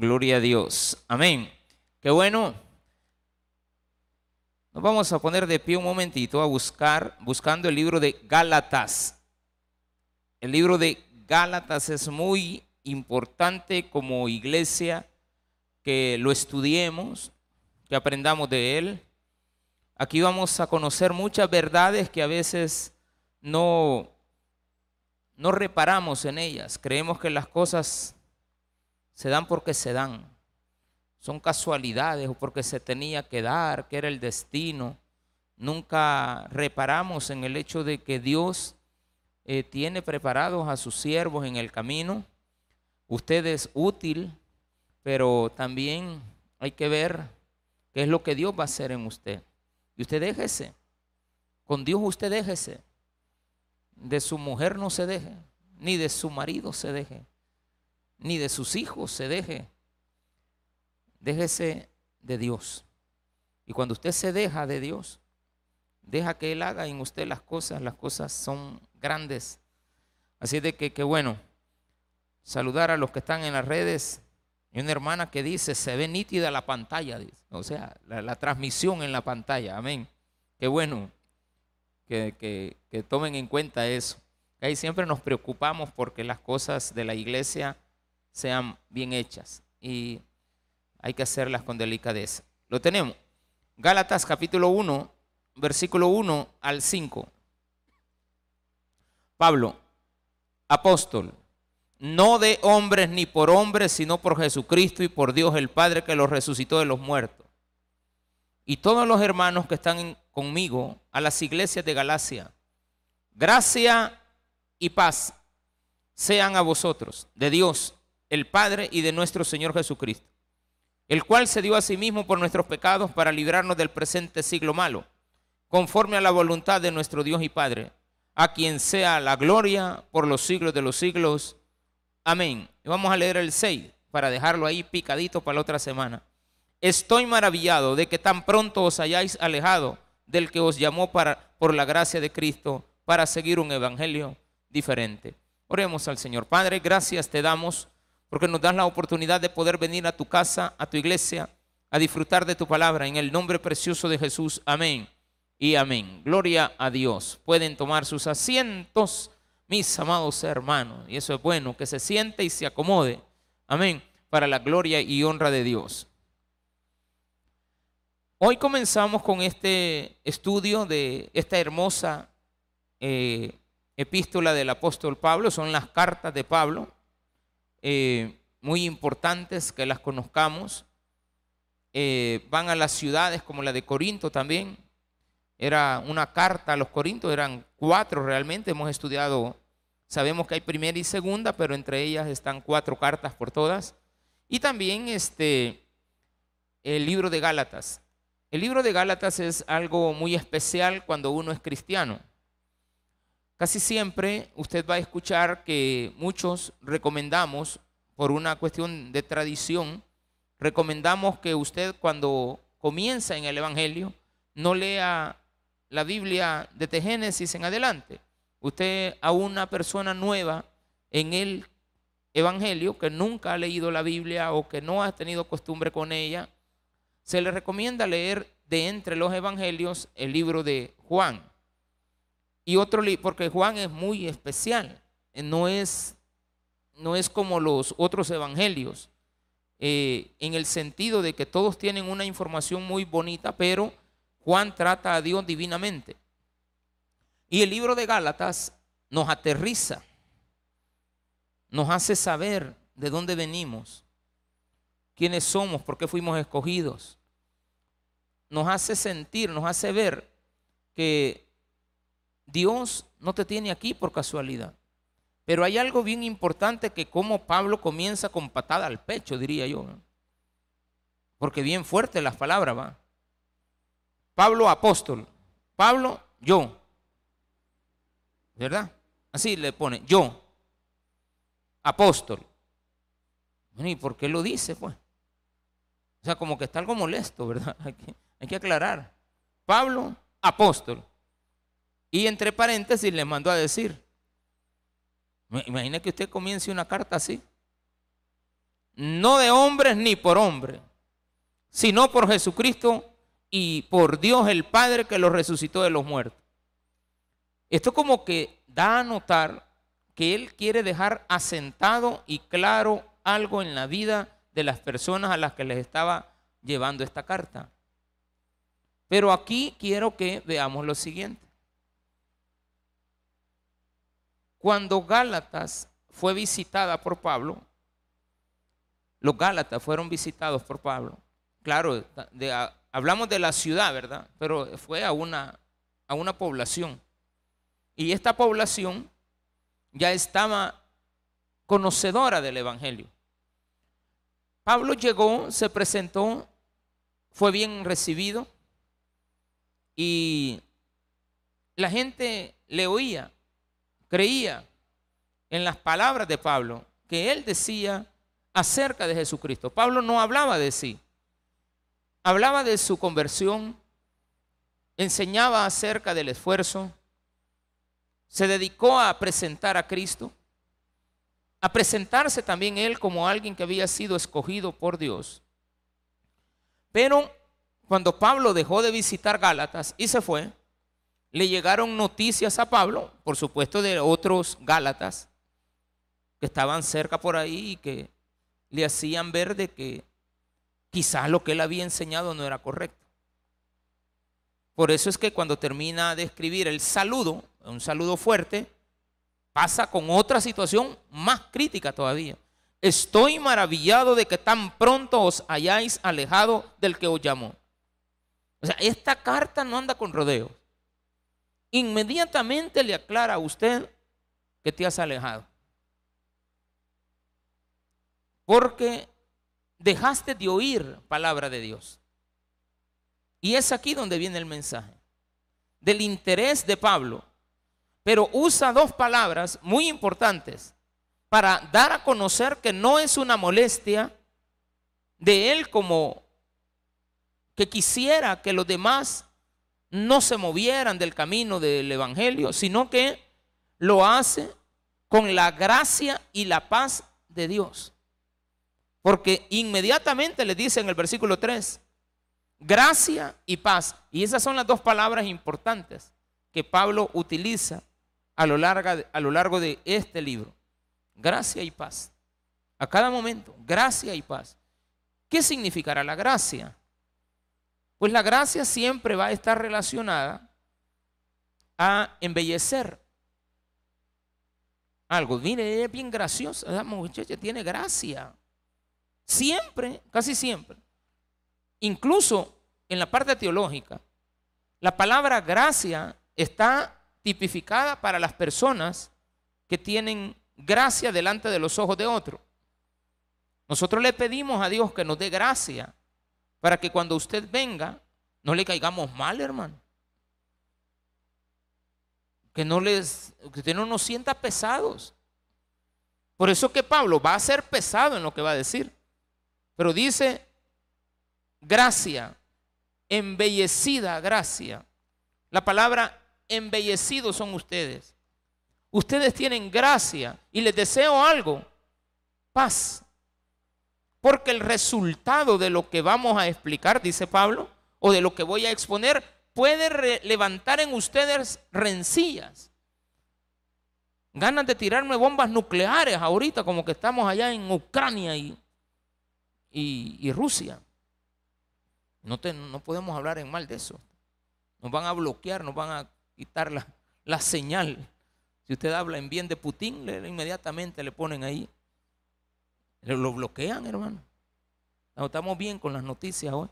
Gloria a Dios. Amén. Qué bueno. Nos vamos a poner de pie un momentito a buscar, buscando el libro de Gálatas. El libro de Gálatas es muy importante como iglesia que lo estudiemos, que aprendamos de él. Aquí vamos a conocer muchas verdades que a veces no, no reparamos en ellas. Creemos que las cosas se dan porque se dan. Son casualidades o porque se tenía que dar, que era el destino. Nunca reparamos en el hecho de que Dios eh, tiene preparados a sus siervos en el camino. Usted es útil, pero también hay que ver qué es lo que Dios va a hacer en usted. Y usted déjese. Con Dios usted déjese. De su mujer no se deje, ni de su marido se deje ni de sus hijos se deje. Déjese de Dios. Y cuando usted se deja de Dios, deja que Él haga en usted las cosas, las cosas son grandes. Así de que, qué bueno, saludar a los que están en las redes. Hay una hermana que dice, se ve nítida la pantalla, o sea, la, transmisión en la pantalla, amén. Qué bueno que, que tomen en cuenta eso. Ahí siempre nos preocupamos porque las cosas de la iglesia sean bien hechas y hay que hacerlas con delicadeza. Lo tenemos. Gálatas capítulo 1, versículo 1 al 5. Pablo, apóstol, no de hombres ni por hombres, sino por Jesucristo y por Dios el Padre que los resucitó de los muertos. Y todos los hermanos que están conmigo a las iglesias de Galacia, gracia y paz sean a vosotros, de Dios el Padre y de nuestro Señor Jesucristo, el cual se dio a sí mismo por nuestros pecados para librarnos del presente siglo malo, conforme a la voluntad de nuestro Dios y Padre, a quien sea la gloria por los siglos de los siglos. Amén. Y vamos a leer el 6 para dejarlo ahí picadito para la otra semana. Estoy maravillado de que tan pronto os hayáis alejado del que os llamó para, por la gracia de Cristo para seguir un evangelio diferente. Oremos al Señor. Padre, gracias te damos porque nos das la oportunidad de poder venir a tu casa, a tu iglesia, a disfrutar de tu palabra. En el nombre precioso de Jesús, amén y amén. Gloria a Dios. Pueden tomar sus asientos, mis amados hermanos. Y eso es bueno, que se siente y se acomode. Amén. Para la gloria y honra de Dios. Hoy comenzamos con este estudio de esta hermosa eh, epístola del apóstol Pablo. Son las cartas de Pablo eh, muy importantes que las conozcamos. Eh, van a las ciudades como la de Corinto también. Era una carta a los Corintos, eran cuatro realmente. Hemos estudiado, sabemos que hay primera y segunda, pero entre ellas están cuatro cartas por todas. Y también este, el libro de Gálatas. El libro de Gálatas es algo muy especial cuando uno es cristiano. Casi siempre usted va a escuchar que muchos recomendamos, por una cuestión de tradición, recomendamos que usted cuando comienza en el Evangelio no lea la Biblia desde Génesis en adelante. Usted a una persona nueva en el Evangelio que nunca ha leído la Biblia o que no ha tenido costumbre con ella, se le recomienda leer de entre los Evangelios el libro de Juan. Y otro libro, porque Juan es muy especial, eh, no es, no es como los otros evangelios, eh, en el sentido de que todos tienen una información muy bonita, pero Juan trata a Dios divinamente. Y el libro de Gálatas nos aterriza, nos hace saber de dónde venimos, quiénes somos, por qué fuimos escogidos. Nos hace sentir, nos hace ver que Dios no te tiene aquí por casualidad. Pero hay algo bien importante que como Pablo comienza con patada al pecho, diría yo. Porque bien fuerte las palabras va. Pablo apóstol. Pablo yo. ¿Verdad? Así le pone, yo. Apóstol. ¿Y por qué lo dice, pues? O sea, como que está algo molesto, ¿verdad? Hay que, hay que aclarar. Pablo, apóstol. Y entre paréntesis le mandó a decir, imagina que usted comience una carta así. no de hombres ni por hombre, sino por Jesucristo y por Dios el Padre que lo resucitó de los muertos. Esto como que da a notar que Él quiere dejar asentado y claro algo en la vida de las personas a las que les estaba llevando esta carta. Pero aquí quiero que veamos lo siguiente. Cuando Gálatas fue visitada por Pablo, los Gálatas fueron visitados por Pablo. Claro, hablamos de la ciudad, ¿verdad? Pero fue a una, a una población. Y esta población ya estaba conocedora del Evangelio. Pablo llegó, se presentó, fue bien recibido y la gente le oía, creía en las palabras de Pablo que él decía acerca de Jesucristo. Pablo no hablaba de sí, hablaba de su conversión, enseñaba acerca del esfuerzo, se dedicó a presentar a Cristo, a presentarse también él como alguien que había sido escogido por Dios. Pero cuando Pablo dejó de visitar Gálatas y se fue, le llegaron noticias a Pablo, por supuesto de otros Gálatas que estaban cerca por ahí y que le hacían ver de que quizás lo que él había enseñado no era correcto. Por eso es que cuando termina de escribir el saludo, un saludo fuerte, pasa con otra situación más crítica todavía. Estoy maravillado de que tan pronto os hayáis alejado del que os llamó. O sea, esta carta no anda con rodeos. Inmediatamente le aclara a usted que te has alejado. Porque dejaste de oír palabra de Dios. Y es aquí donde viene el mensaje. Del interés de Pablo. Pero usa dos palabras muy importantes para dar a conocer que no es una molestia de él como que quisiera que los demás no se movieran del camino del Evangelio, sino que lo hace con la gracia y la paz de Dios. Porque inmediatamente le dice en el versículo 3, gracia y paz. Y esas son las dos palabras importantes que Pablo utiliza a lo, largo, a lo largo de este libro. Gracia y paz. A cada momento, gracia y paz. ¿Qué significará la gracia? Pues la gracia siempre va a estar relacionada a embellecer algo. Mire, ella es bien graciosa, esa muchacha tiene gracia. Siempre, casi siempre. Incluso en la parte teológica, la palabra gracia está tipificada para las personas que tienen gracia delante de los ojos de otro. Nosotros le pedimos a Dios que nos dé gracia para que cuando usted venga no le caigamos mal, hermano. Que no les que usted no nos sienta pesados. Por eso que Pablo va a ser pesado en lo que va a decir. Pero dice gracia, embellecida gracia. La palabra embellecidos son ustedes. Ustedes tienen gracia y les deseo algo, paz. Porque el resultado de lo que vamos a explicar, dice Pablo, o de lo que voy a exponer, puede levantar en ustedes rencillas. Ganas de tirarme bombas nucleares ahorita, como que estamos allá en Ucrania y, y, Rusia. No, podemos hablar en mal de eso. Nos van a bloquear, nos van a quitar la, señal. Si usted habla en bien de Putin, inmediatamente le ponen ahí. Lo bloquean, hermano. Estamos bien con las noticias hoy.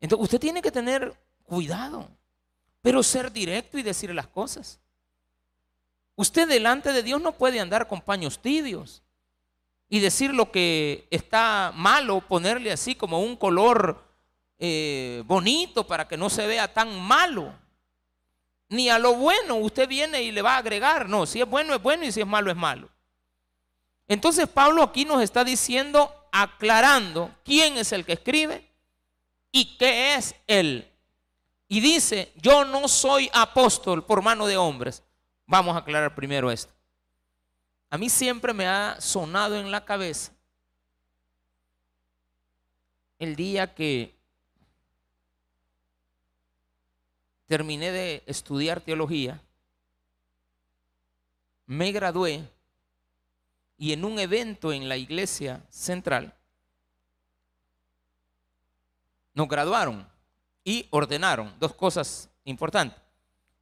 Entonces, usted tiene que tener cuidado, pero ser directo y decir las cosas. Usted delante de Dios no puede andar con paños tibios y decir lo que está malo, ponerle así como un color eh, bonito para que no se vea tan malo ni a lo bueno usted viene y le va a agregar. No, si es bueno es bueno y si es malo es malo. Entonces Pablo aquí nos está diciendo, aclarando quién es el que escribe y qué es él. Y dice, yo no soy apóstol por mano de hombres. Vamos a aclarar primero esto. A mí siempre me ha sonado en la cabeza el día que terminé de estudiar teología, me gradué y en un evento en la iglesia central nos graduaron y ordenaron dos cosas importantes.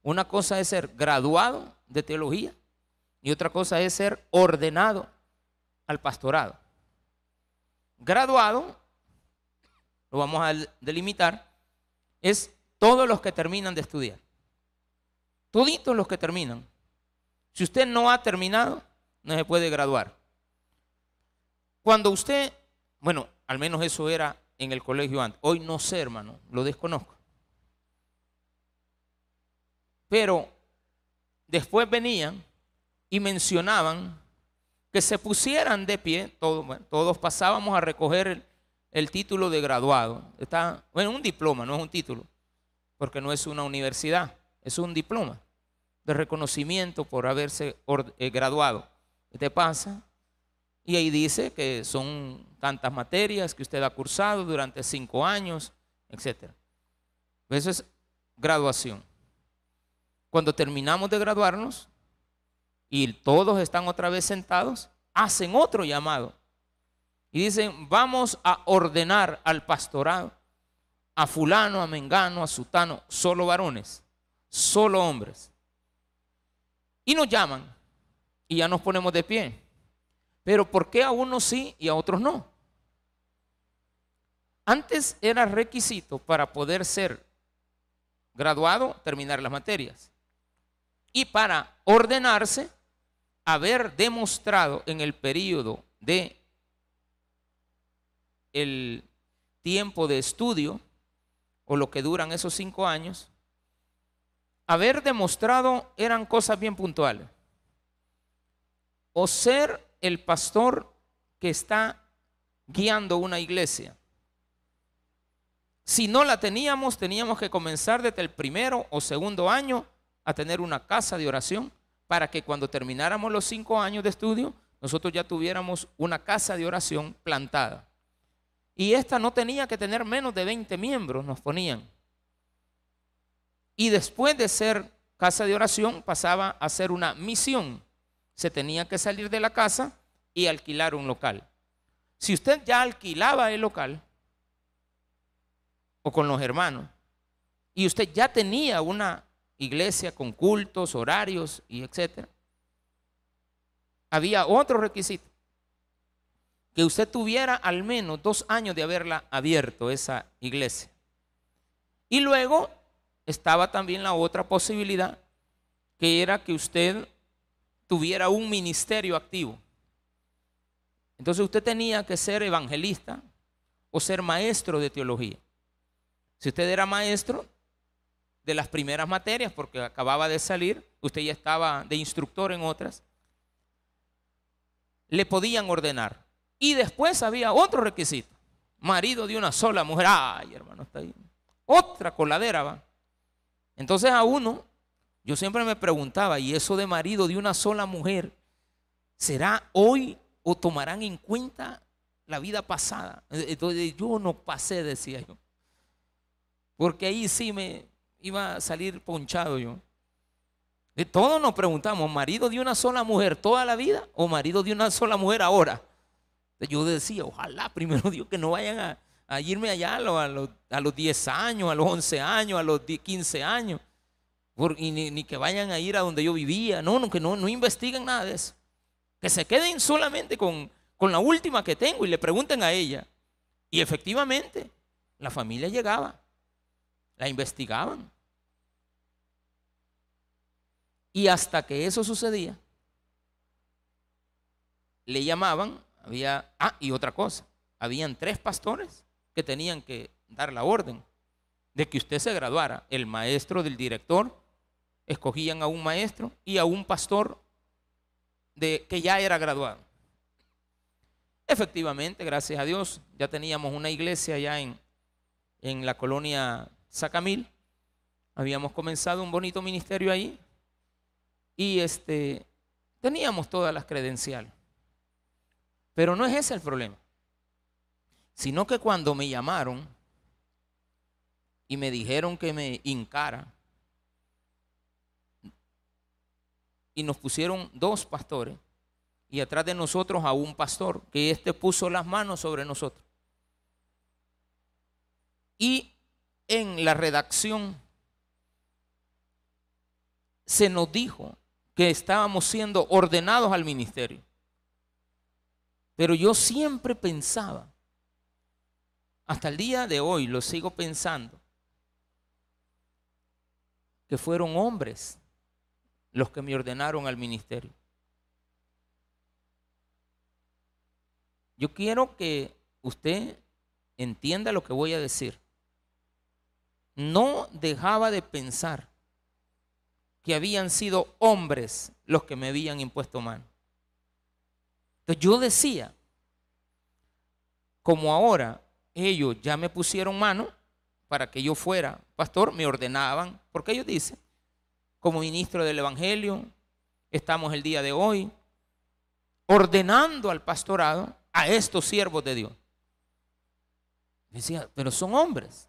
Una cosa es ser graduado de teología y otra cosa es ser ordenado al pastorado. Graduado, lo vamos a delimitar, es todos los que terminan de estudiar. Toditos los que terminan. Si usted no ha terminado, no se puede graduar. Cuando usted, bueno, al menos eso era en el colegio antes. Hoy no sé, hermano, lo desconozco. Pero después venían y mencionaban que se pusieran de pie, todos, pasábamos a recoger el, título de graduado. Está, bueno, un diploma, no es un título, porque no es una universidad, es un diploma de reconocimiento por haberse eh, graduado. Te pasa y ahí dice que son tantas materias que usted ha cursado durante cinco años, etc. Eso es graduación. Cuando terminamos de graduarnos y todos están otra vez sentados, hacen otro llamado. Y dicen, vamos a ordenar al pastorado, a fulano, a mengano, a sutano, solo varones, solo hombres. Y nos llaman y ya nos ponemos de pie. Pero ¿por qué a unos sí y a otros no? Antes era requisito para poder ser graduado terminar las materias. Y para ordenarse, haber demostrado en el periodo de el tiempo de estudio o lo que duran esos cinco años, haber demostrado eran cosas bien puntuales. O ser el pastor que está guiando una iglesia. Si no la teníamos, teníamos que comenzar desde el primero o segundo año a tener una casa de oración para que cuando termináramos los cinco años de estudio, nosotros ya tuviéramos una casa de oración plantada. Y esta no tenía que tener menos de 20 miembros, nos ponían. Y después de ser casa de oración, pasaba a ser una misión se tenía que salir de la casa y alquilar un local. Si usted ya alquilaba el local, o con los hermanos, y usted ya tenía una iglesia con cultos, horarios y etcétera, había otro requisito, que usted tuviera al menos dos años de haberla abierto, esa iglesia. Y luego estaba también la otra posibilidad, que era que usted tuviera un ministerio activo. Entonces usted tenía que ser evangelista o ser maestro de teología. Si usted era maestro de las primeras materias, porque acababa de salir, usted ya estaba de instructor en otras, le podían ordenar. Y después había otro requisito, marido de una sola mujer. Ay, hermano, está ahí. Otra coladera va. Entonces a uno yo siempre me preguntaba, ¿y eso de marido de una sola mujer será hoy o tomarán en cuenta la vida pasada? Entonces yo no pasé, decía yo. Porque ahí sí me iba a salir ponchado yo. De todos nos preguntamos, ¿marido de una sola mujer toda la vida o marido de una sola mujer ahora? Yo decía, ojalá primero Dios que no vayan a, irme allá a los, a los 10 años, a los 11 años, a los 15 años y ni, que vayan a ir a donde yo vivía, no, no que no, no investiguen nada de eso. Que se queden solamente con, con la última que tengo y le pregunten a ella. Y efectivamente, la familia llegaba, la investigaban. Y hasta que eso sucedía, le llamaban, había, ah, y otra cosa, habían tres pastores que tenían que dar la orden de que usted se graduara, el maestro del director escogían a un maestro y a un pastor de, que ya era graduado. Efectivamente, gracias a Dios, ya teníamos una iglesia ya en, en la colonia Sacamil. Habíamos comenzado un bonito ministerio ahí y este, teníamos todas las credenciales. Pero no es ese el problema. sino que cuando me llamaron y me dijeron que me hincara, y nos pusieron dos pastores, y atrás de nosotros a un pastor, que éste puso las manos sobre nosotros. Y en la redacción se nos dijo que estábamos siendo ordenados al ministerio. Pero yo siempre pensaba, hasta el día de hoy lo sigo pensando, que fueron hombres los que me ordenaron al ministerio. Yo quiero que usted entienda lo que voy a decir. No dejaba de pensar que habían sido hombres los que me habían impuesto mano. Entonces yo decía, como ahora ellos ya me pusieron mano para que yo fuera pastor, me ordenaban, porque ellos dicen, como ministro del Evangelio, estamos el día de hoy ordenando al pastorado a estos siervos de Dios. Decía, pero son hombres.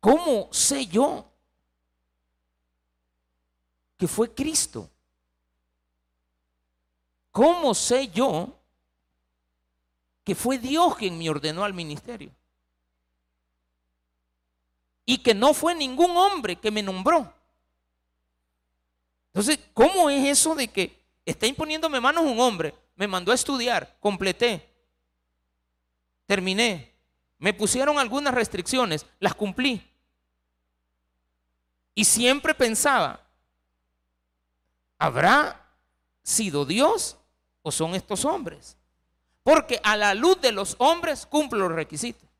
¿Cómo sé yo que fue Cristo? ¿Cómo sé yo que fue Dios quien me ordenó al ministerio? Y que no fue ningún hombre que me nombró. Entonces, ¿cómo es eso de que está imponiéndome manos un hombre? Me mandó a estudiar, completé, terminé, me pusieron algunas restricciones, las cumplí. Y siempre pensaba, ¿habrá sido Dios o son estos hombres? Porque a la luz de los hombres cumplo los requisitos.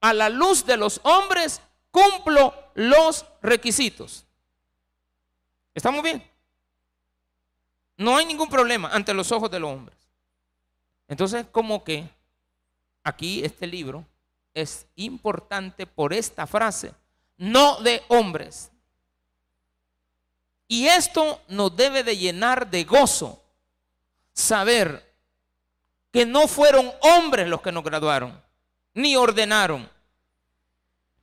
A la luz de los hombres cumplo los requisitos. ¿Estamos bien? No hay ningún problema ante los ojos de los hombres. Entonces, como que aquí este libro es importante por esta frase, no de hombres. Y esto nos debe de llenar de gozo, saber que no fueron hombres los que nos graduaron, ni ordenaron,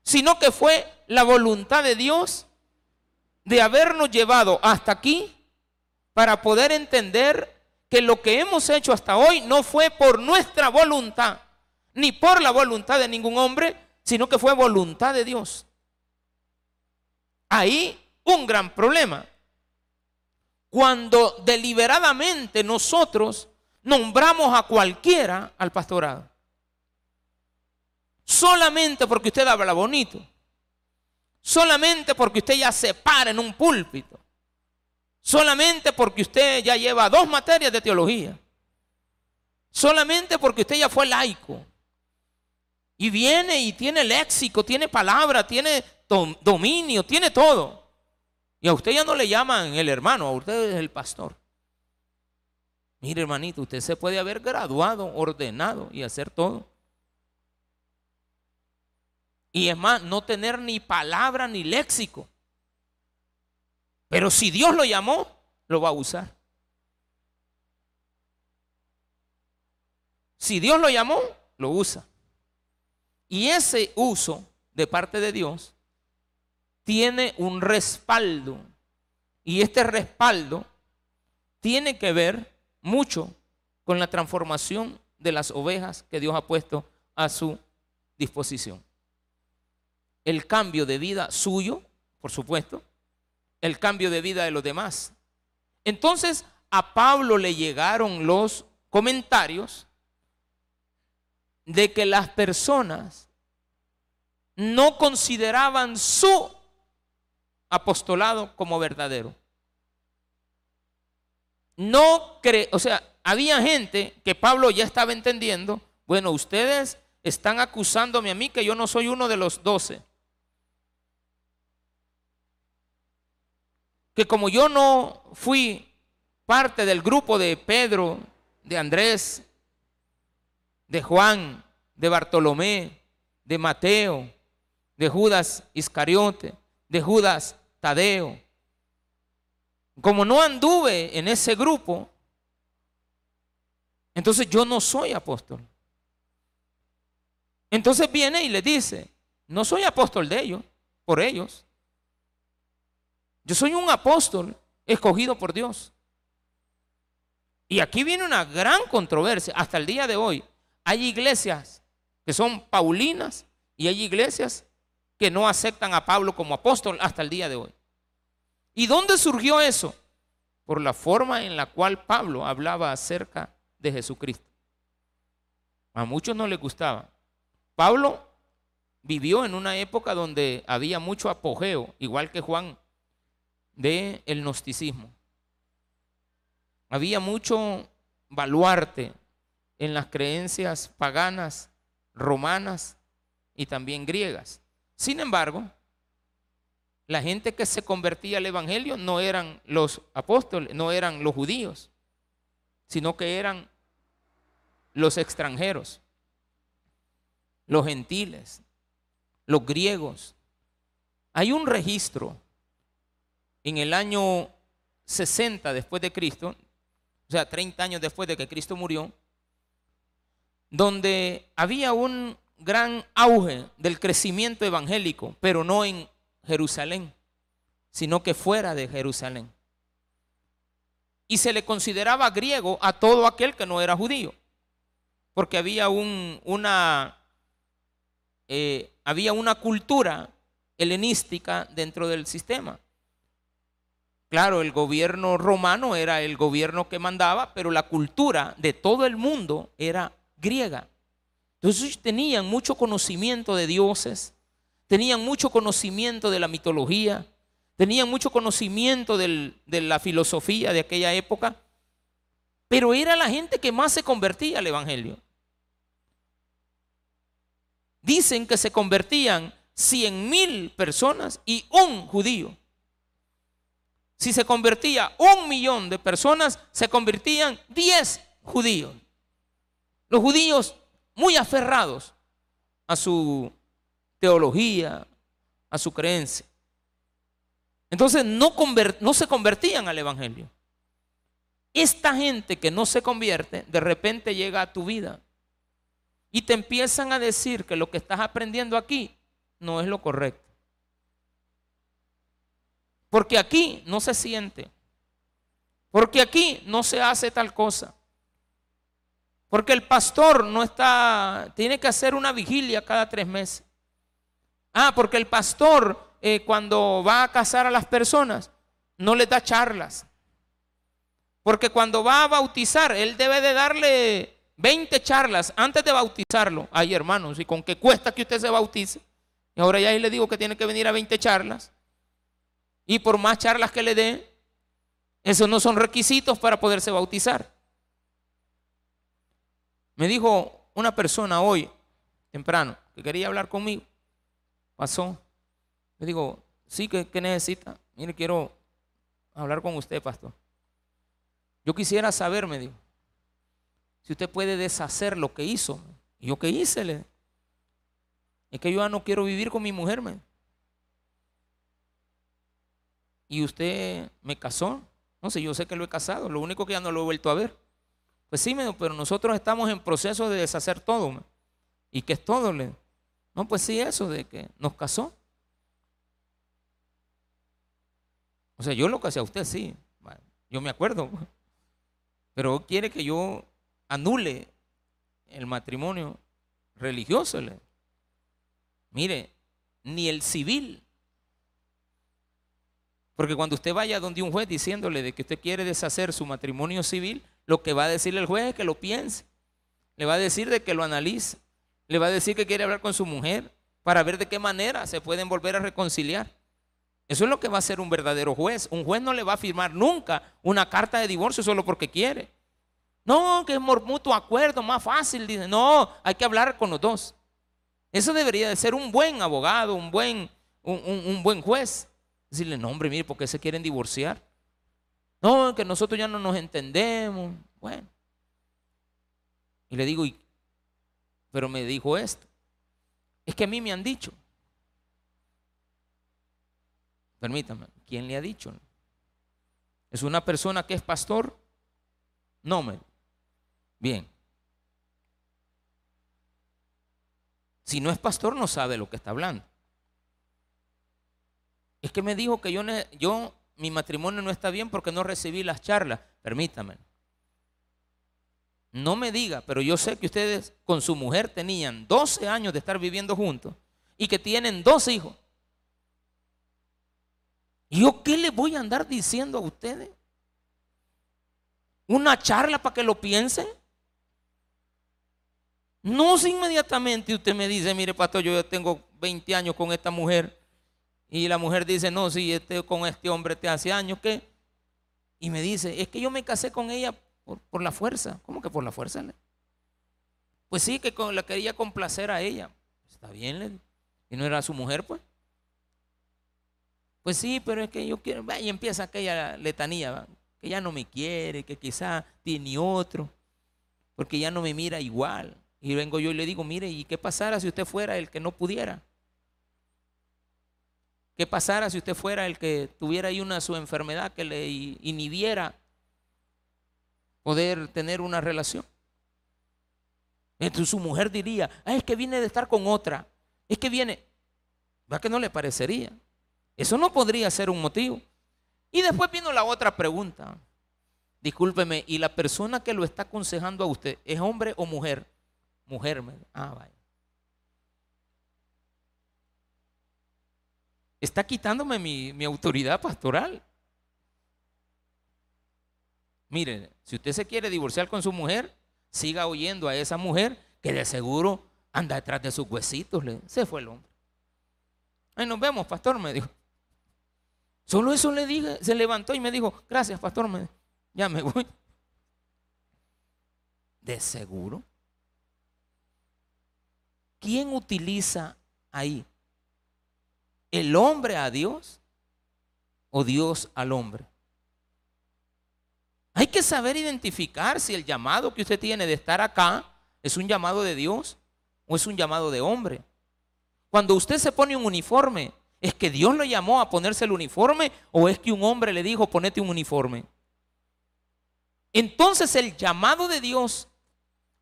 sino que fue la voluntad de Dios de habernos llevado hasta aquí para poder entender que lo que hemos hecho hasta hoy no fue por nuestra voluntad, ni por la voluntad de ningún hombre, sino que fue voluntad de Dios. Ahí un gran problema. Cuando deliberadamente nosotros nombramos a cualquiera al pastorado. Solamente porque usted habla bonito. Solamente porque usted ya se para en un púlpito. Solamente porque usted ya lleva dos materias de teología. Solamente porque usted ya fue laico. Y viene y tiene léxico, tiene palabra, tiene dominio, tiene todo. Y a usted ya no le llaman el hermano, a usted es el pastor. Mire, hermanito, usted se puede haber graduado, ordenado y hacer todo. Y es más, no tener ni palabra ni léxico. Pero si Dios lo llamó, lo va a usar. Si Dios lo llamó, lo usa. Y ese uso de parte de Dios tiene un respaldo. Y este respaldo tiene que ver mucho con la transformación de las ovejas que Dios ha puesto a su disposición. El cambio de vida suyo, por supuesto, el cambio de vida de los demás. Entonces a Pablo le llegaron los comentarios de que las personas no consideraban su apostolado como verdadero. No cree, o sea, había gente que Pablo ya estaba entendiendo, bueno, ustedes están acusándome a mí que yo no soy uno de los doce. Que como yo no fui parte del grupo de Pedro, de Andrés, de Juan, de Bartolomé, de Mateo, de Judas Iscariote, de Judas Tadeo. Como no anduve en ese grupo, Entonces yo no soy apóstol. Entonces viene y le dice, no soy apóstol de ellos, por ellos. Yo soy un apóstol escogido por Dios. Y aquí viene una gran controversia. Hasta el día de hoy hay iglesias que son paulinas y hay iglesias que no aceptan a Pablo como apóstol hasta el día de hoy. ¿Y dónde surgió eso? Por la forma en la cual Pablo hablaba acerca de Jesucristo. A muchos no les gustaba. Pablo vivió en una época donde había mucho apogeo, igual que Juan, de el gnosticismo. Había mucho baluarte en las creencias paganas, romanas y también griegas. Sin embargo, la gente que se convertía al Evangelio no eran los apóstoles, no eran los judíos, sino que eran los extranjeros, los gentiles, los griegos. Hay un registro en el año 60 después de Cristo, o sea, 30 años después de que Cristo murió, donde había un gran auge del crecimiento evangélico, pero no en Jerusalén, sino que fuera de Jerusalén. Y se le consideraba griego a todo aquel que no era judío, porque había, un, una, eh, había una cultura helenística dentro del sistema. Claro, el gobierno romano era el gobierno que mandaba, pero la cultura de todo el mundo era griega. Entonces tenían mucho conocimiento de dioses, tenían mucho conocimiento de la mitología, tenían mucho conocimiento de la filosofía de aquella época, pero era la gente que más se convertía al Evangelio. Dicen que se convertían cien mil personas y un judío. Si se convertía un millón de personas, se convertían diez judíos. Los judíos muy aferrados a su teología, a su creencia. Entonces no, no se convertían al Evangelio. Esta gente que no se convierte, de repente llega a tu vida y te empiezan a decir que lo que estás aprendiendo aquí no es lo correcto. Porque aquí no se siente. Porque aquí no se hace tal cosa. Porque el pastor no está, tiene que hacer una vigilia cada tres meses. Ah, porque el pastor eh, cuando va a casar a las personas no les da charlas. Porque cuando va a bautizar, él debe de darle 20 charlas antes de bautizarlo. Ay, hermanos, ¿y con qué cuesta que usted se bautice? Y ahora ya le digo que tiene que venir a 20 charlas. Y por más charlas que le dé, esos no son requisitos para poderse bautizar. Me dijo una persona hoy, temprano, que quería hablar conmigo. Pasó. Le digo, sí, ¿qué, necesita? Mire, quiero hablar con usted, pastor. Yo quisiera saber, me dijo, si usted puede deshacer lo que hizo. ¿Y yo qué hice? Es que yo ya no quiero vivir con mi mujer, me. Y usted me casó. No sé, yo sé que lo he casado. Lo único que ya no lo he vuelto a ver. Pues sí, pero nosotros estamos en proceso de deshacer todo. ¿Y qué es todo? No, pues sí, eso de que nos casó. O sea, yo lo casé a usted, sí. Yo me acuerdo. Pero quiere que yo anule el matrimonio religioso. Mire, ni el civil. Porque cuando usted vaya donde un juez diciéndole de que usted quiere deshacer su matrimonio civil, lo que va a decirle el juez es que lo piense. Le va a decir de que lo analice. Le va a decir que quiere hablar con su mujer para ver de qué manera se pueden volver a reconciliar. Eso es lo que va a hacer un verdadero juez. Un juez no le va a firmar nunca una carta de divorcio solo porque quiere. No, que es mutuo acuerdo, más fácil. No, hay que hablar con los dos. Eso debería de ser un buen abogado, un buen, un, buen juez. Decirle, no, hombre, mire, ¿por qué se quieren divorciar? No, que nosotros ya no nos entendemos. Bueno. Y le digo, pero me dijo esto. Es que a mí me han dicho. Permítame, ¿quién le ha dicho? ¿Es una persona que es pastor? No, me. Bien. Si no es pastor, no sabe lo que está hablando. Es que me dijo que yo, yo mi matrimonio no está bien porque no recibí las charlas. Permítame. No me diga, pero yo sé que ustedes con su mujer tenían 12 años de estar viviendo juntos y que tienen dos hijos. ¿Yo qué le voy a andar diciendo a ustedes? ¿Una charla para que lo piensen? No si inmediatamente usted me dice, mire pastor, yo ya tengo 20 años con esta mujer. Y la mujer dice, no, si este, con este hombre te hace años, ¿qué? Y me dice, es que yo me casé con ella por, la fuerza. ¿Cómo que por la fuerza? Pues sí, que la quería complacer a ella. Está bien, y no era su mujer, pues. Pues sí, pero es que yo quiero. Y empieza aquella letanía, que ya no me quiere, que quizá tiene otro, porque ya no me mira igual. Y vengo yo y le digo, mire, ¿y qué pasara si usted fuera el que no pudiera? ¿Qué pasara si usted fuera el que tuviera ahí una su enfermedad que le inhibiera poder tener una relación. Entonces su mujer diría, ah, es que viene de estar con otra, es que viene, va que no le parecería. Eso no podría ser un motivo. Y después vino la otra pregunta. Discúlpeme, ¿y la persona que lo está aconsejando a usted es hombre o mujer? Mujer, ah, vaya. Está quitándome mi, autoridad pastoral. Mire, si usted se quiere divorciar con su mujer, siga oyendo a esa mujer que de seguro anda detrás de sus huesitos. Se fue el hombre. Ahí nos vemos, pastor, me dijo. Solo eso le dije, se levantó y me dijo, gracias, pastor, me, ya me voy. De seguro. ¿Quién utiliza ahí? ¿El hombre a Dios o Dios al hombre? Hay que saber identificar si el llamado que usted tiene de estar acá es un llamado de Dios o es un llamado de hombre. Cuando usted se pone un uniforme, ¿es que Dios lo llamó a ponerse el uniforme o es que un hombre le dijo ponete un uniforme? Entonces el llamado de Dios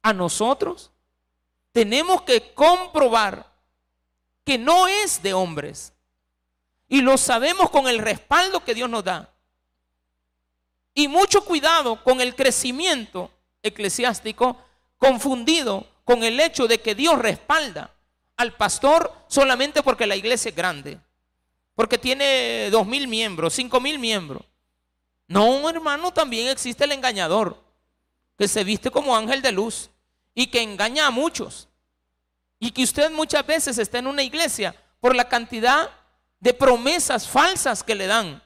a nosotros tenemos que comprobar que no es de hombres. Y lo sabemos con el respaldo que Dios nos da. Y mucho cuidado con el crecimiento eclesiástico confundido con el hecho de que Dios respalda al pastor solamente porque la iglesia es grande, porque tiene dos mil miembros, cinco mil miembros. No, hermano, también existe el engañador, que se viste como ángel de luz y que engaña a muchos. Y que usted muchas veces está en una iglesia por la cantidad de promesas falsas que le dan.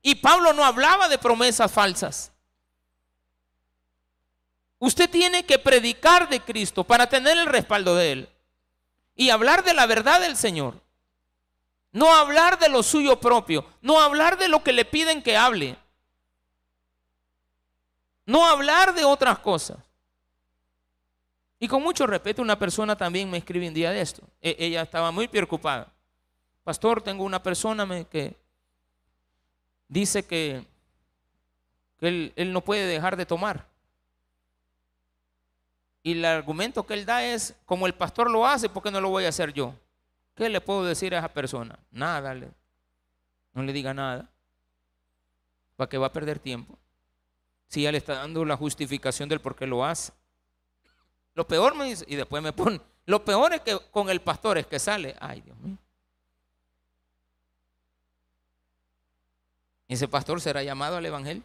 Y Pablo no hablaba de promesas falsas. Usted tiene que predicar de Cristo para tener el respaldo de Él. Y hablar de la verdad del Señor. No hablar de lo suyo propio. No hablar de lo que le piden que hable. No hablar de otras cosas. Y con mucho respeto, una persona también me escribe un día de esto. E-, ella estaba muy preocupada. Pastor, tengo una persona que dice que, él, no puede dejar de tomar. Y el argumento que él da es, como el pastor lo hace, ¿por qué no lo voy a hacer yo? ¿Qué le puedo decir a esa persona? Nada, no le diga nada, para que va a perder tiempo. Si ya le está dando la justificación del por qué lo hace. Lo peor me dice, y después me pone, lo peor es que con el pastor es que sale, ay Dios mío. Ese pastor será llamado al Evangelio,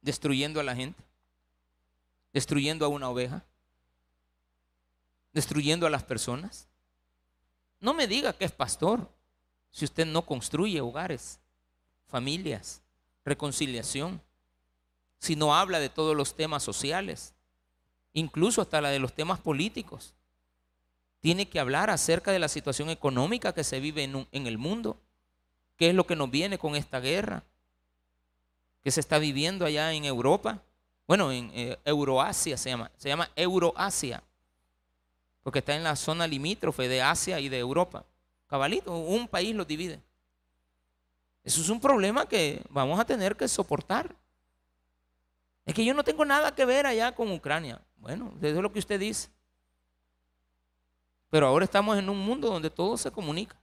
destruyendo a la gente, destruyendo a una oveja, destruyendo a las personas. No me diga que es pastor si usted no construye hogares, familias, reconciliación, si no habla de todos los temas sociales, incluso hasta la de los temas políticos. Tiene que hablar acerca de la situación económica que se vive en, en el mundo ¿Qué es lo que nos viene con esta guerra? que se está viviendo allá en Europa? Bueno, en eh, Euroasia se llama, se llama Euroasia, porque está en la zona limítrofe de Asia y de Europa. Cabalito, un país lo divide. Eso es un problema que vamos a tener que soportar. Es que yo no tengo nada que ver allá con Ucrania. Bueno, eso es lo que usted dice. Pero ahora estamos en un mundo donde todo se comunica.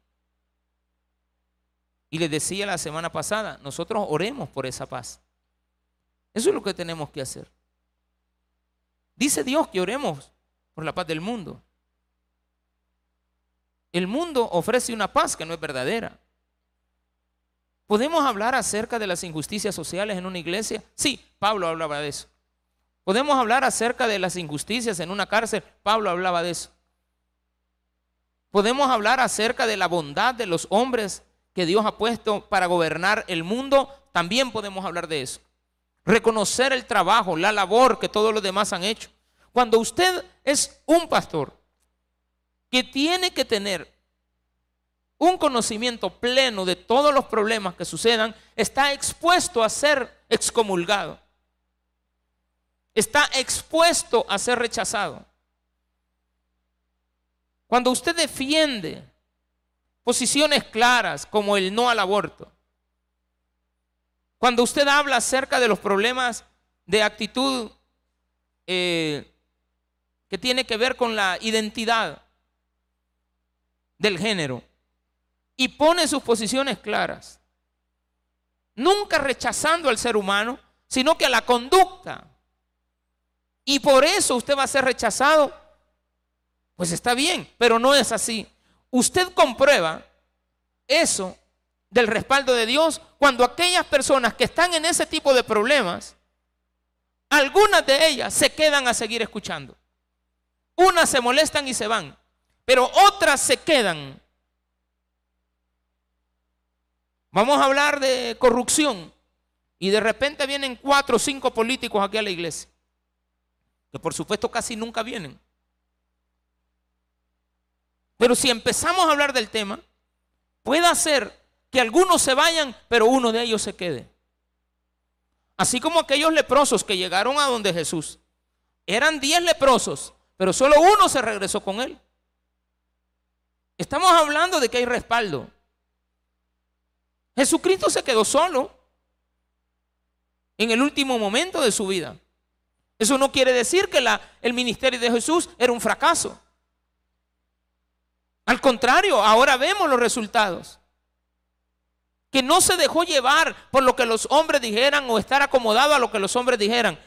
Y les decía la semana pasada, nosotros oremos por esa paz. Eso es lo que tenemos que hacer. Dice Dios que oremos por la paz del mundo. El mundo ofrece una paz que no es verdadera. ¿Podemos hablar acerca de las injusticias sociales en una iglesia? Sí, Pablo hablaba de eso. ¿Podemos hablar acerca de las injusticias en una cárcel? Pablo hablaba de eso. ¿Podemos hablar acerca de la bondad de los hombres que Dios ha puesto para gobernar el mundo? También podemos hablar de eso. Reconocer el trabajo, la labor que todos los demás han hecho. Cuando usted es un pastor que tiene que tener un conocimiento pleno de todos los problemas que sucedan, está expuesto a ser excomulgado. Está expuesto a ser rechazado. Cuando usted defiende posiciones claras como el no al aborto, cuando usted habla acerca de los problemas de actitud eh, que tiene que ver con la identidad del género, y pone sus posiciones claras. Nunca rechazando al ser humano, sino que a la conducta. Y por eso usted va a ser rechazado. Pues está bien, pero no es así. Usted comprueba eso del respaldo de Dios cuando aquellas personas que están en ese tipo de problemas, algunas de ellas se quedan a seguir escuchando. Unas se molestan y se van, pero otras se quedan Vamos a hablar de corrupción. Y de repente vienen cuatro o cinco políticos aquí a la iglesia. Que por supuesto casi nunca vienen. Pero si empezamos a hablar del tema, puede ser que algunos se vayan, pero uno de ellos se quede. Así como aquellos leprosos que llegaron a donde Jesús. Eran diez leprosos, pero solo uno se regresó con él. Estamos hablando de que hay respaldo. Jesucristo se quedó solo en el último momento de su vida. Eso no quiere decir que el ministerio de Jesús era un fracaso. Al contrario, ahora vemos los resultados. Que no se dejó llevar por lo que los hombres dijeran o estar acomodado a lo que los hombres dijeran.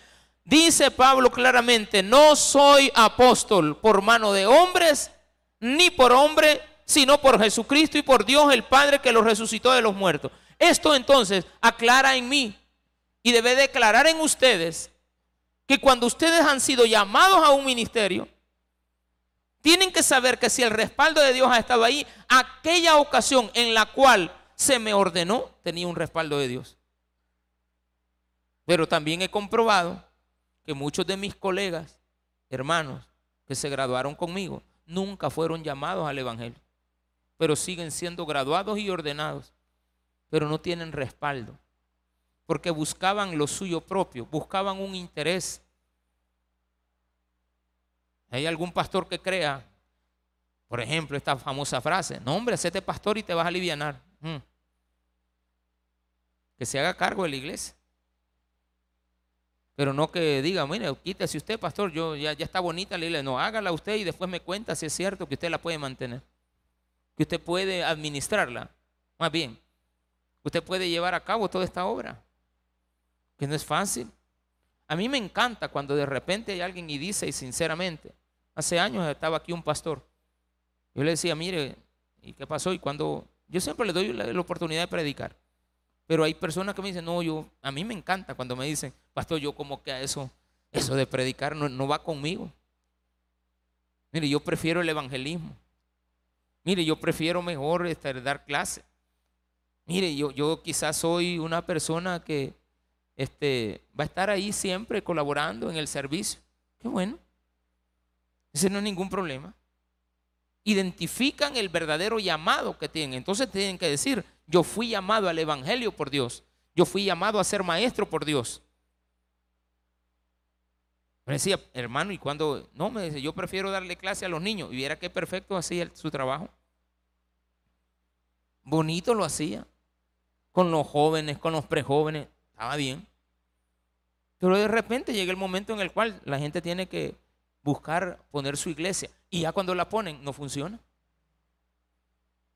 Dice Pablo claramente, no soy apóstol por mano de hombres, ni por hombre, sino por Jesucristo y por Dios el Padre que lo resucitó de los muertos. Esto entonces aclara en mí y debe declarar en ustedes que cuando ustedes han sido llamados a un ministerio, tienen que saber que si el respaldo de Dios ha estado ahí, aquella ocasión en la cual se me ordenó, tenía un respaldo de Dios. Pero también he comprobado que muchos de mis colegas, hermanos, que se graduaron conmigo, nunca fueron llamados al Evangelio pero siguen siendo graduados y ordenados, pero no tienen respaldo, porque buscaban lo suyo propio, buscaban un interés. Hay algún pastor que crea, por ejemplo, esta famosa frase, no hombre, hacete pastor y te vas a aliviar. Mm. Que se haga cargo de la iglesia. Pero no que diga, mire, quítese usted, pastor, yo ya, ya está bonita la iglesia. No, hágala usted y después me cuenta si es cierto que usted la puede mantener que usted puede administrarla. Más bien, usted puede llevar a cabo toda esta obra, que no es fácil. A mí me encanta cuando de repente hay alguien y dice, y sinceramente, hace años estaba aquí un pastor. Yo le decía, mire, ¿y qué pasó? Y cuando yo siempre le doy la, oportunidad de predicar. Pero hay personas que me dicen, no, yo, a mí me encanta cuando me dicen, pastor, yo como que a eso, eso de predicar no, no va conmigo. Mire, yo prefiero el evangelismo. Mire, yo prefiero mejor este, dar clase. Mire, yo, yo quizás soy una persona que este, va a estar ahí siempre colaborando en el servicio. Qué bueno. Ese no es ningún problema. Identifican el verdadero llamado que tienen. Entonces tienen que decir, yo fui llamado al Evangelio por Dios. Yo fui llamado a ser maestro por Dios. Me decía, hermano, ¿y cuando? No, me dice, yo prefiero darle clase a los niños. Y viera qué perfecto hacía su trabajo. Bonito lo hacía. Con los jóvenes, con los prejóvenes. Estaba bien. Pero de repente llega el momento en el cual la gente tiene que buscar poner su iglesia. Y ya cuando la ponen, no funciona.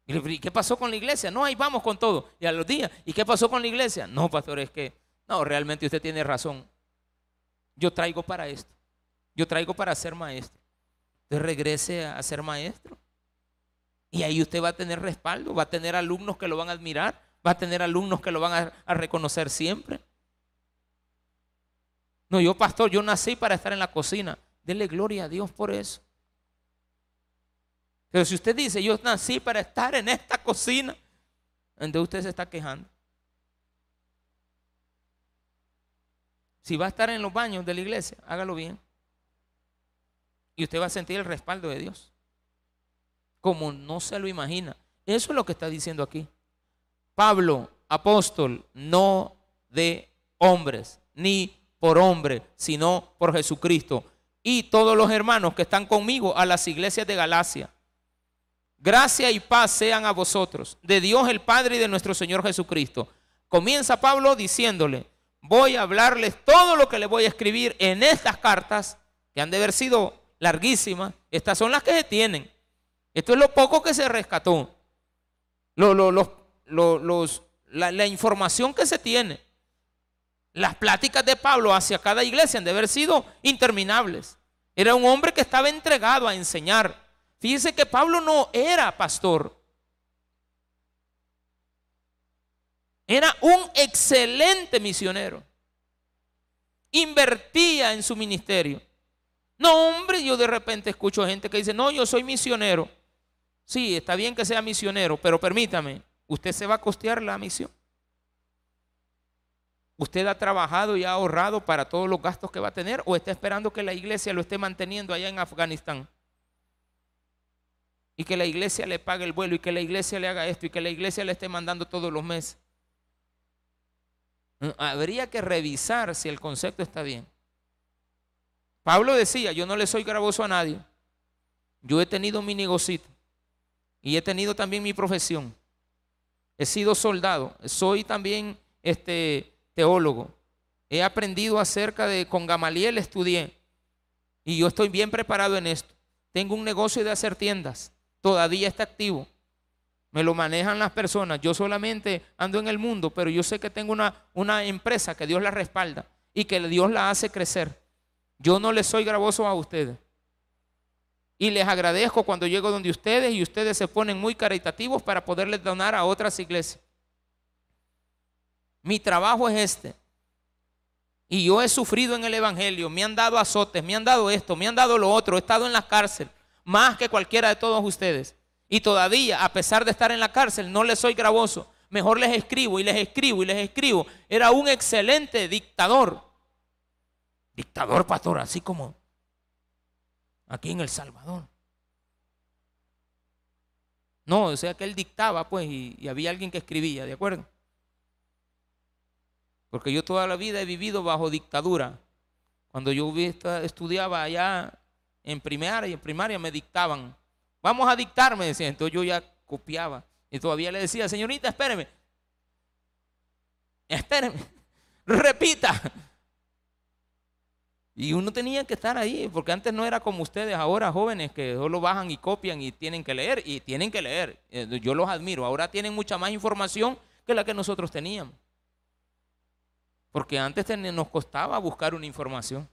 ¿Y qué pasó con la iglesia? No, ahí vamos con todo. Y a los días, ¿y qué pasó con la iglesia? No, pastor, es que, no, realmente usted tiene razón. Yo traigo para esto. Yo traigo para ser maestro. Usted regrese a ser maestro. Y ahí usted va a tener respaldo, va a tener alumnos que lo van a admirar, va a tener alumnos que lo van a, a reconocer siempre. No, yo pastor, yo nací para estar en la cocina. Dele gloria a Dios por eso. Pero si usted dice, yo nací para estar en esta cocina, entonces usted se está quejando. Si va a estar en los baños de la iglesia, hágalo bien. Y usted va a sentir el respaldo de Dios. Como no se lo imagina. Eso es lo que está diciendo aquí. Pablo, apóstol, no de hombres, ni por hombre, sino por Jesucristo. Y todos los hermanos que están conmigo a las iglesias de Galacia. Gracia y paz sean a vosotros, de Dios el Padre y de nuestro Señor Jesucristo. Comienza Pablo diciéndole, voy a hablarles todo lo que le voy a escribir en estas cartas, que han de haber sido larguísimas. Estas son las que se tienen. Esto es lo poco que se rescató. la información que se tiene. Las pláticas de Pablo hacia cada iglesia han de haber sido interminables. Era un hombre que estaba entregado a enseñar. Fíjense que Pablo no era pastor. Era un excelente misionero. Invertía en su ministerio. No, hombre, yo de repente escucho gente que dice, no, yo soy misionero. Sí, está bien que sea misionero, pero permítame, usted se va a costear la misión. ¿Usted ha trabajado y ha ahorrado para todos los gastos que va a tener o está esperando que la iglesia lo esté manteniendo allá en Afganistán? Y que la iglesia le pague el vuelo y que la iglesia le haga esto y que la iglesia le esté mandando todos los meses. Mm, habría que revisar si el concepto está bien. Pablo decía, yo no le soy gravoso a nadie. Yo he tenido mi negocito y he tenido también mi profesión. He sido soldado, soy también este teólogo. He aprendido acerca de, con Gamaliel estudié. Y yo estoy bien preparado en esto. Tengo un negocio de hacer tiendas. Todavía está activo. Me lo manejan las personas. Yo solamente ando en el mundo, pero yo sé que tengo una, una empresa que Dios la respalda y que Dios la hace crecer. Yo no les soy gravoso a ustedes. Y les agradezco cuando llego donde ustedes y ustedes se ponen muy caritativos para poderles donar a otras iglesias. Mi trabajo es este. Y yo he sufrido en el Evangelio, me han dado azotes, me han dado esto, me han dado lo otro, he estado en la cárcel, más que cualquiera de todos ustedes. Y todavía, a pesar de estar en la cárcel, no les soy gravoso. Mejor les escribo y les escribo y les escribo. Era un excelente dictador. Dictador, pastor, así como aquí en El Salvador. No, o sea que él dictaba, pues, y, y había alguien que escribía, ¿de acuerdo? Porque yo toda la vida he vivido bajo dictadura. Cuando yo estudiaba allá en primaria, en primaria me dictaban. Vamos a dictarme, decía. Entonces yo ya copiaba. Y todavía le decía, señorita, espéreme. Espéreme. Repita. Y uno tenía que estar ahí, porque antes no era como ustedes, ahora jóvenes que solo bajan y copian y tienen que leer, y tienen que leer. Eh, yo los admiro. Ahora tienen mucha más información que la que nosotros teníamos. Porque antes nos costaba buscar una información.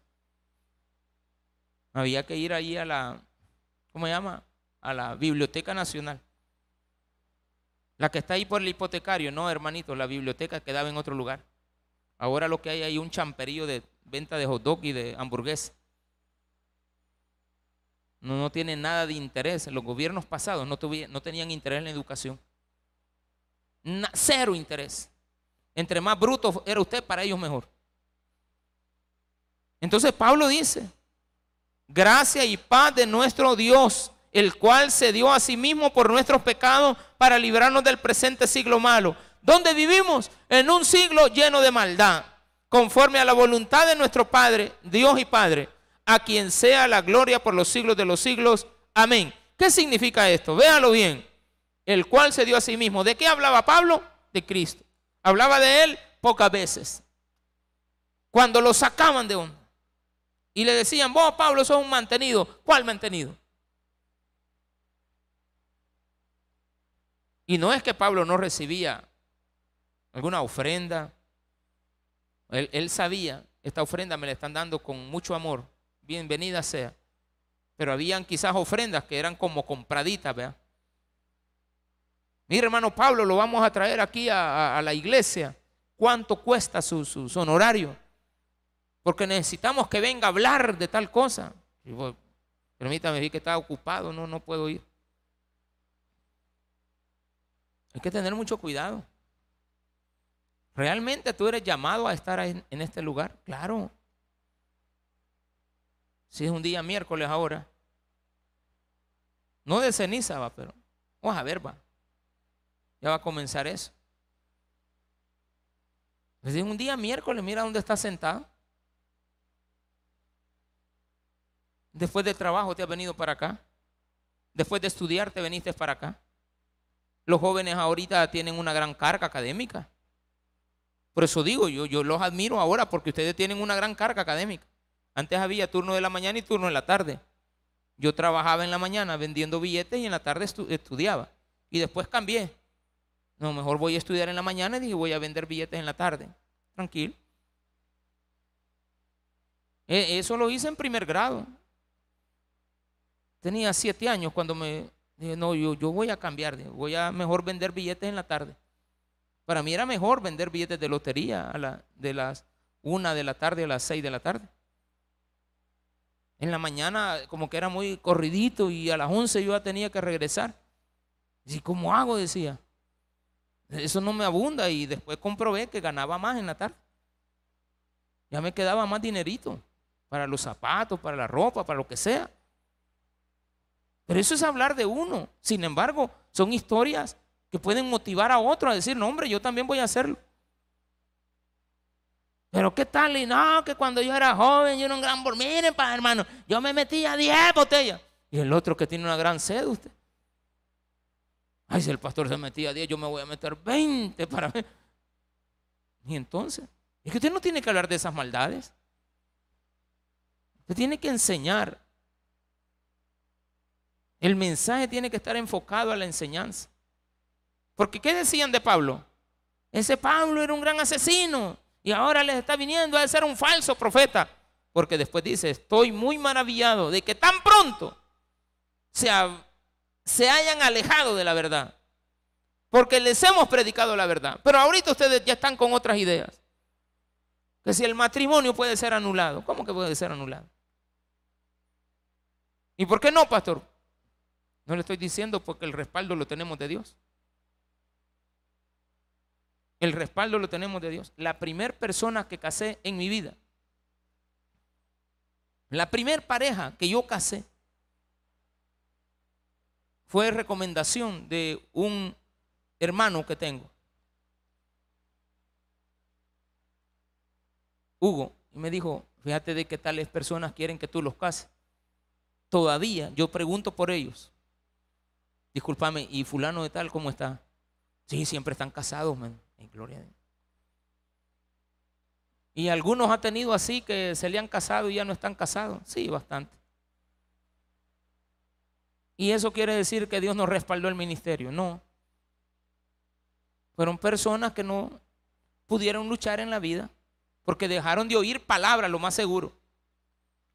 Había que ir ahí a la, ¿cómo se llama? A la Biblioteca Nacional. La que está ahí por el hipotecario, no, hermanito, la biblioteca quedaba en otro lugar. Ahora lo que hay ahí un champerío de venta de hot dog y de hamburguesa. No, no tiene nada de interés. Los gobiernos pasados no tenían interés en la educación. cero interés. Entre más bruto era usted, para ellos mejor. Entonces Pablo dice, gracia y paz de nuestro Dios, el cual se dio a sí mismo por nuestros pecados para librarnos del presente siglo malo. ¿Dónde vivimos? En un siglo lleno de maldad, conforme a la voluntad de nuestro Padre, Dios y Padre, a quien sea la gloria por los siglos de los siglos. Amén. ¿Qué significa esto? Véalo bien. El cual se dio a sí mismo. ¿De qué hablaba Pablo? De Cristo. Hablaba de él pocas veces. Cuando lo sacaban de onda. Y le decían, vos Pablo sos un mantenido. ¿Cuál mantenido? Y no es que Pablo no recibía alguna ofrenda. Él, él, sabía, esta ofrenda me la están dando con mucho amor. Bienvenida sea. Pero habían quizás ofrendas que eran como compraditas, ¿verdad? Mira, hermano Pablo, lo vamos a traer aquí a, la iglesia. ¿Cuánto cuesta su, honorario? Porque necesitamos que venga a hablar de tal cosa. Y permítame, vi que está ocupado, no, no puedo ir. Hay que tener mucho cuidado. ¿Realmente tú eres llamado a estar en, en este lugar? Claro. Si es un día miércoles ahora. No de ceniza va, pero vamos a ver, va. Ya va a comenzar eso. Si es un día miércoles, mira dónde está sentado. Después del trabajo te has venido para acá. Después de estudiar te veniste para acá. Los jóvenes ahorita tienen una gran carga académica. Por eso digo, yo, yo los admiro ahora porque ustedes tienen una gran carga académica. Antes había turno de la mañana y turno de la tarde. Yo trabajaba en la mañana vendiendo billetes y en la tarde estu estudiaba. Y después cambié. No, mejor voy a estudiar en la mañana y dije voy a vender billetes en la tarde. Tranquilo. E eso lo hice en primer grado. Tenía siete años cuando me dije, no, yo, voy a cambiar. Voy a mejor vender billetes en la tarde. Para mí era mejor vender billetes de lotería a de las una de la tarde a las seis de la tarde. En la mañana como que era muy corridito y a las 11 yo ya tenía que regresar. ¿Y cómo hago? Decía. Eso no me abunda y después comprobé que ganaba más en la tarde. Ya me quedaba más dinerito para los zapatos, para la ropa, para lo que sea. Pero eso es hablar de uno. Sin embargo, son historias que pueden motivar a otro a decir, no hombre, yo también voy a hacerlo. Pero qué tal, y no, que cuando yo era joven, yo era un gran miren, hermano, yo me metía 10 botellas. Y el otro que tiene una gran sed, usted. Ay, si el pastor se metía 10, yo me voy a meter 20 para ver. Y entonces, es que usted no tiene que hablar de esas maldades. Usted tiene que enseñar. El mensaje tiene que estar enfocado a la enseñanza. Porque ¿qué decían de Pablo? Ese Pablo era un gran asesino. Y ahora les está viniendo a ser un falso profeta. Porque después dice, estoy muy maravillado de que tan pronto se, se hayan alejado de la verdad. Porque les hemos predicado la verdad. Pero ahorita ustedes ya están con otras ideas. Que si el matrimonio puede ser anulado. ¿Cómo que puede ser anulado? ¿Y por qué no, pastor? No le estoy diciendo porque el respaldo lo tenemos de Dios. El respaldo lo tenemos de Dios. La primera persona que casé en mi vida, la primera pareja que yo casé, fue recomendación de un hermano que tengo. Hugo, y me dijo, fíjate de qué tales personas quieren que tú los cases. Todavía yo pregunto por ellos. Discúlpame, ¿y fulano de tal cómo está? Sí, siempre están casados, man gloria a Dios. Y algunos ha tenido así que se le han casado y ya no están casados. Sí, bastante. Y eso quiere decir que Dios no respaldó el ministerio. No. Fueron personas que no pudieron luchar en la vida porque dejaron de oír palabras, lo más seguro.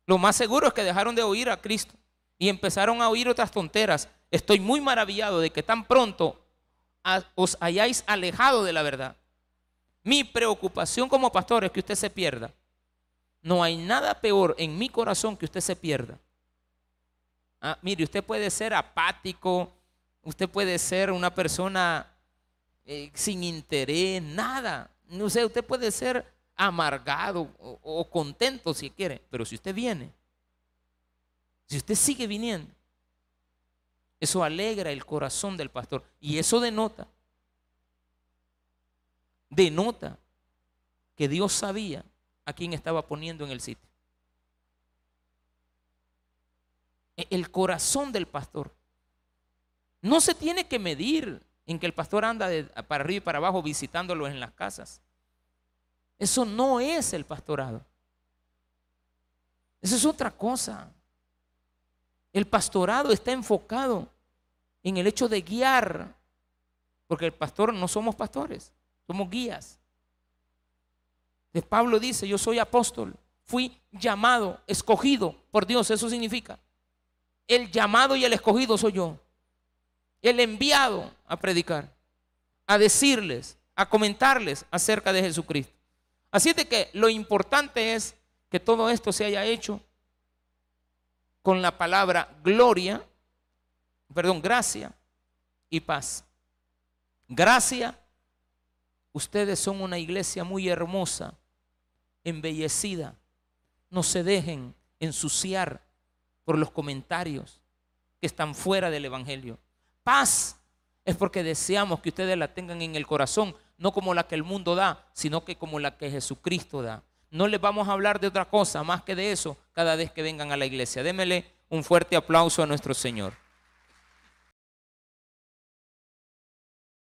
Lo más seguro es que dejaron de oír a Cristo y empezaron a oír otras tonteras. Estoy muy maravillado de que tan pronto os hayáis alejado de la verdad. Mi preocupación como pastor es que usted se pierda. No hay nada peor en mi corazón que usted se pierda. Ah, mire, usted puede ser apático, usted puede ser una persona eh, sin interés, nada. No sé, usted puede ser amargado o, o contento si quiere, pero si usted viene, si usted sigue viniendo, eso alegra el corazón del pastor. Y eso denota, denota que Dios sabía a quién estaba poniendo en el sitio. E, el corazón del pastor. No se tiene que medir en que el pastor anda para arriba y para abajo visitándolos en las casas. Eso no es el pastorado. Eso es otra cosa. El pastorado está enfocado en el hecho de guiar, porque el pastor no somos pastores, somos guías. Pablo dice, yo soy apóstol, fui llamado, escogido por Dios, eso significa. El llamado y el escogido soy yo. El enviado a predicar, a decirles, a comentarles acerca de Jesucristo. Así de que lo importante es que todo esto se haya hecho con la palabra gloria, perdón, gracia y paz. Gracia, ustedes son una iglesia muy hermosa, embellecida. No se dejen ensuciar por los comentarios que están fuera del Evangelio. Paz es porque deseamos que ustedes la tengan en el corazón, no como la que el mundo da, sino que como la que Jesucristo da. No les vamos a hablar de otra cosa más que de eso cada vez que vengan a la iglesia. Démele un fuerte aplauso a nuestro Señor.